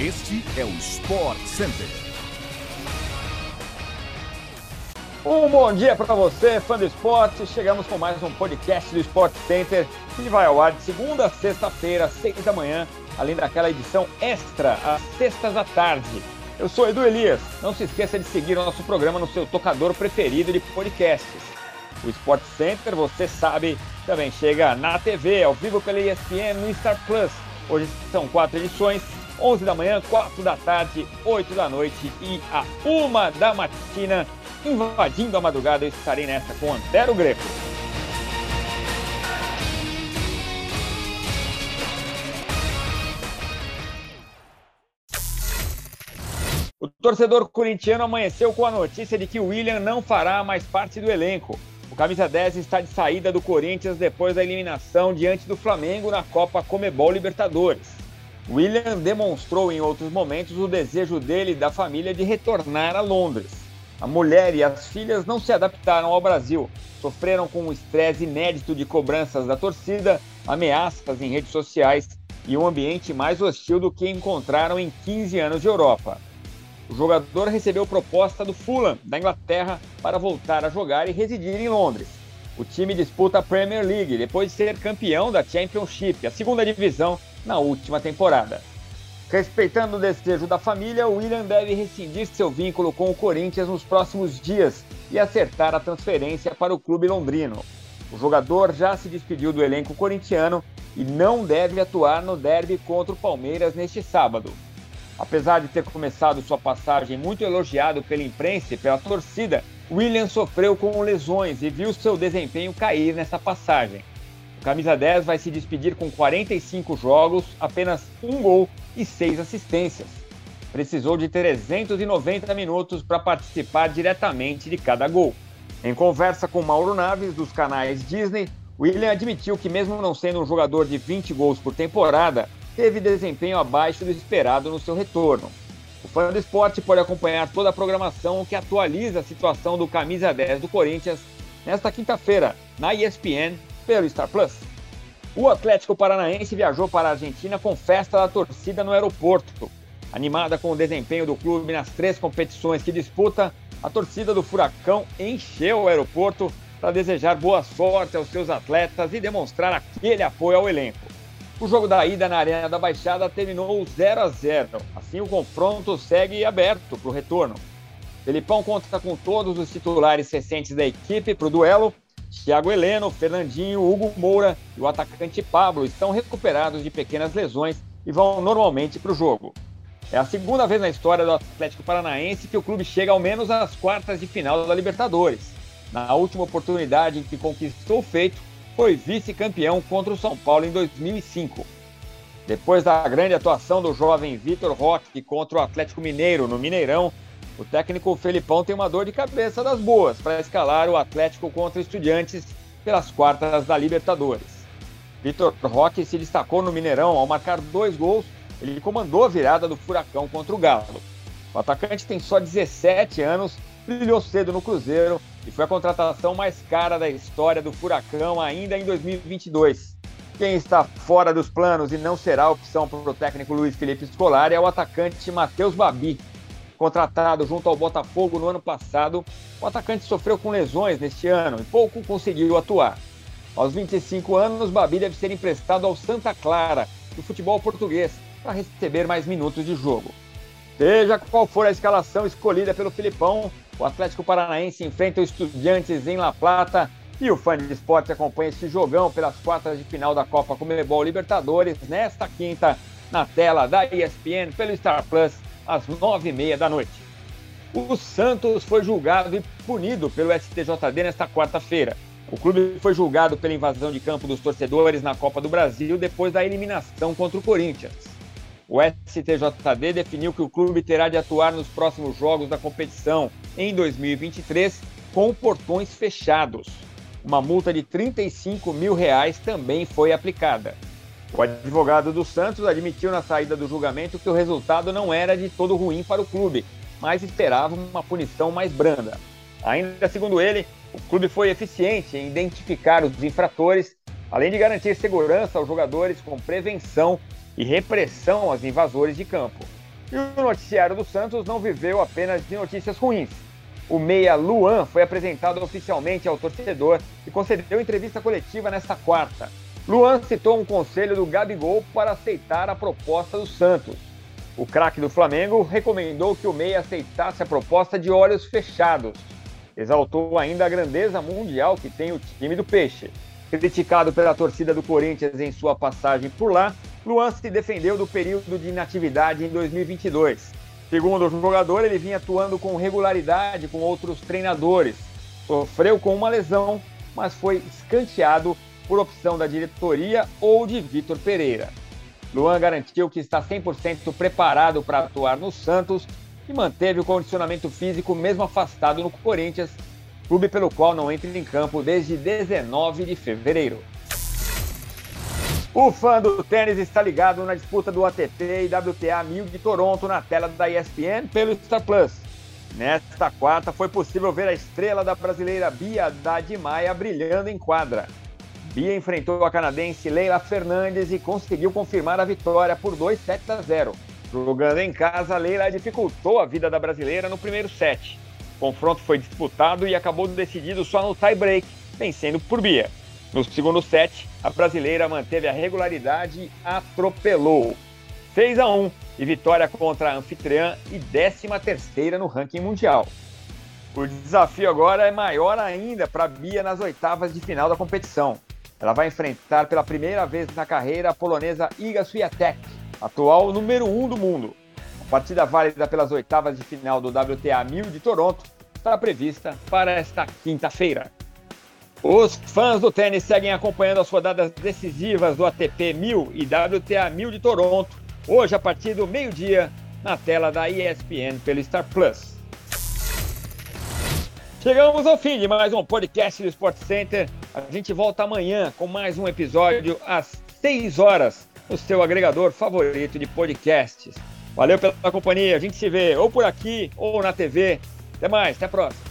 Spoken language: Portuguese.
Este é o Sport Center. Um bom dia para você, fã do esporte. Chegamos com mais um podcast do Sport Center que vai ao ar de segunda a sexta-feira, seis da manhã, além daquela edição extra às sextas da tarde. Eu sou Edu Elias. Não se esqueça de seguir o nosso programa no seu tocador preferido de podcasts. O Sport Center, você sabe, também chega na TV, ao vivo pela ESPN, no Star Plus. Hoje são quatro edições, 11 da manhã, 4 da tarde, 8 da noite e a 1 da matina. Invadindo a madrugada, eu estarei nessa com Antero Greco. O torcedor corintiano amanheceu com a notícia de que o William não fará mais parte do elenco. O camisa 10 está de saída do Corinthians depois da eliminação diante do Flamengo na Copa Comebol Libertadores. William demonstrou em outros momentos o desejo dele e da família de retornar a Londres. A mulher e as filhas não se adaptaram ao Brasil, sofreram com um estresse inédito de cobranças da torcida, ameaças em redes sociais e um ambiente mais hostil do que encontraram em 15 anos de Europa. O jogador recebeu proposta do Fulham, da Inglaterra, para voltar a jogar e residir em Londres. O time disputa a Premier League depois de ser campeão da Championship, a segunda divisão, na última temporada. Respeitando o desejo da família, o William deve rescindir seu vínculo com o Corinthians nos próximos dias e acertar a transferência para o clube londrino. O jogador já se despediu do elenco corintiano e não deve atuar no derby contra o Palmeiras neste sábado. Apesar de ter começado sua passagem muito elogiado pela imprensa e pela torcida, William sofreu com lesões e viu seu desempenho cair nessa passagem. O camisa 10 vai se despedir com 45 jogos, apenas um gol e seis assistências. Precisou de 390 minutos para participar diretamente de cada gol. Em conversa com Mauro Naves, dos canais Disney, William admitiu que, mesmo não sendo um jogador de 20 gols por temporada, teve desempenho abaixo do esperado no seu retorno. O fã do esporte pode acompanhar toda a programação que atualiza a situação do camisa 10 do Corinthians nesta quinta-feira, na ESPN, pelo Star Plus. O Atlético Paranaense viajou para a Argentina com festa da torcida no aeroporto. Animada com o desempenho do clube nas três competições que disputa, a torcida do Furacão encheu o aeroporto para desejar boa sorte aos seus atletas e demonstrar aquele apoio ao elenco. O jogo da ida na Arena da Baixada terminou 0 a 0. Assim, o confronto segue aberto para o retorno. Felipão conta com todos os titulares recentes da equipe para o duelo. Thiago Heleno, Fernandinho, Hugo Moura e o atacante Pablo estão recuperados de pequenas lesões e vão normalmente para o jogo. É a segunda vez na história do Atlético Paranaense que o clube chega ao menos às quartas de final da Libertadores. Na última oportunidade em que conquistou o feito, foi vice-campeão contra o São Paulo em 2005. Depois da grande atuação do jovem Vitor Roque contra o Atlético Mineiro no Mineirão, o técnico Felipão tem uma dor de cabeça das boas para escalar o Atlético contra Estudiantes pelas quartas da Libertadores. Vitor Roque se destacou no Mineirão ao marcar dois gols. Ele comandou a virada do Furacão contra o Galo. O atacante tem só 17 anos, brilhou cedo no Cruzeiro e foi a contratação mais cara da história do Furacão ainda em 2022. Quem está fora dos planos e não será opção para o técnico Luiz Felipe Scolari é o atacante Matheus Babi. Contratado junto ao Botafogo no ano passado, o atacante sofreu com lesões neste ano e pouco conseguiu atuar. Aos 25 anos, Babi deve ser emprestado ao Santa Clara, do futebol português, para receber mais minutos de jogo. Seja qual for a escalação escolhida pelo Filipão, o Atlético Paranaense enfrenta o Estudiantes em La Plata e o fã de esporte acompanha esse jogão pelas quartas de final da Copa Comebol Libertadores nesta quinta, na tela da ESPN pelo Star Plus, às nove e meia da noite. O Santos foi julgado e punido pelo STJD nesta quarta-feira. O clube foi julgado pela invasão de campo dos torcedores na Copa do Brasil depois da eliminação contra o Corinthians. O STJD definiu que o clube terá de atuar nos próximos jogos da competição em 2023 com portões fechados. Uma multa de 35 mil reais também foi aplicada. O advogado do Santos admitiu na saída do julgamento que o resultado não era de todo ruim para o clube, mas esperava uma punição mais branda. Ainda segundo ele, o clube foi eficiente em identificar os infratores, além de garantir segurança aos jogadores com prevenção e repressão aos invasores de campo. E o noticiário do Santos não viveu apenas de notícias ruins. O meia Luan foi apresentado oficialmente ao torcedor e concedeu entrevista coletiva nesta quarta. Luan citou um conselho do Gabigol para aceitar a proposta do Santos. O craque do Flamengo recomendou que o meia aceitasse a proposta de olhos fechados. Exaltou ainda a grandeza mundial que tem o time do Peixe. Criticado pela torcida do Corinthians em sua passagem por lá, Luan se defendeu do período de inatividade em 2022. Segundo o jogador, ele vinha atuando com regularidade com outros treinadores. Sofreu com uma lesão, mas foi escanteado por opção da diretoria ou de Vitor Pereira. Luan garantiu que está 100% preparado para atuar no Santos e manteve o condicionamento físico mesmo afastado no Corinthians, clube pelo qual não entra em campo desde 19 de fevereiro. O fã do tênis está ligado na disputa do ATP e WTA 1000 de Toronto na tela da ESPN pelo Star Plus. Nesta quarta foi possível ver a estrela da brasileira Bia Haddad Maia brilhando em quadra. Bia enfrentou a canadense Leila Fernandes e conseguiu confirmar a vitória por 2 sets a 0. Jogando em casa, Leila dificultou a vida da brasileira no primeiro set. O confronto foi disputado e acabou decidido só no tie-break, vencendo por Bia. No segundo set, a brasileira manteve a regularidade e atropelou. 6 a 1 e vitória contra a anfitriã e 13 terceira no ranking mundial. O desafio agora é maior ainda para Bia nas oitavas de final da competição. Ela vai enfrentar pela primeira vez na carreira a polonesa Iga Swiatek, atual número 1 um do mundo. A partida válida pelas oitavas de final do WTA 1000 de Toronto está prevista para esta quinta-feira. Os fãs do tênis seguem acompanhando as rodadas decisivas do ATP 1000 e WTA 1000 de Toronto, hoje a partir do meio-dia, na tela da ESPN pelo Star Plus. Chegamos ao fim de mais um podcast do Sport Center. A gente volta amanhã com mais um episódio às 6 horas no seu agregador favorito de podcasts. Valeu pela companhia. A gente se vê ou por aqui ou na TV. Até mais, até a próxima.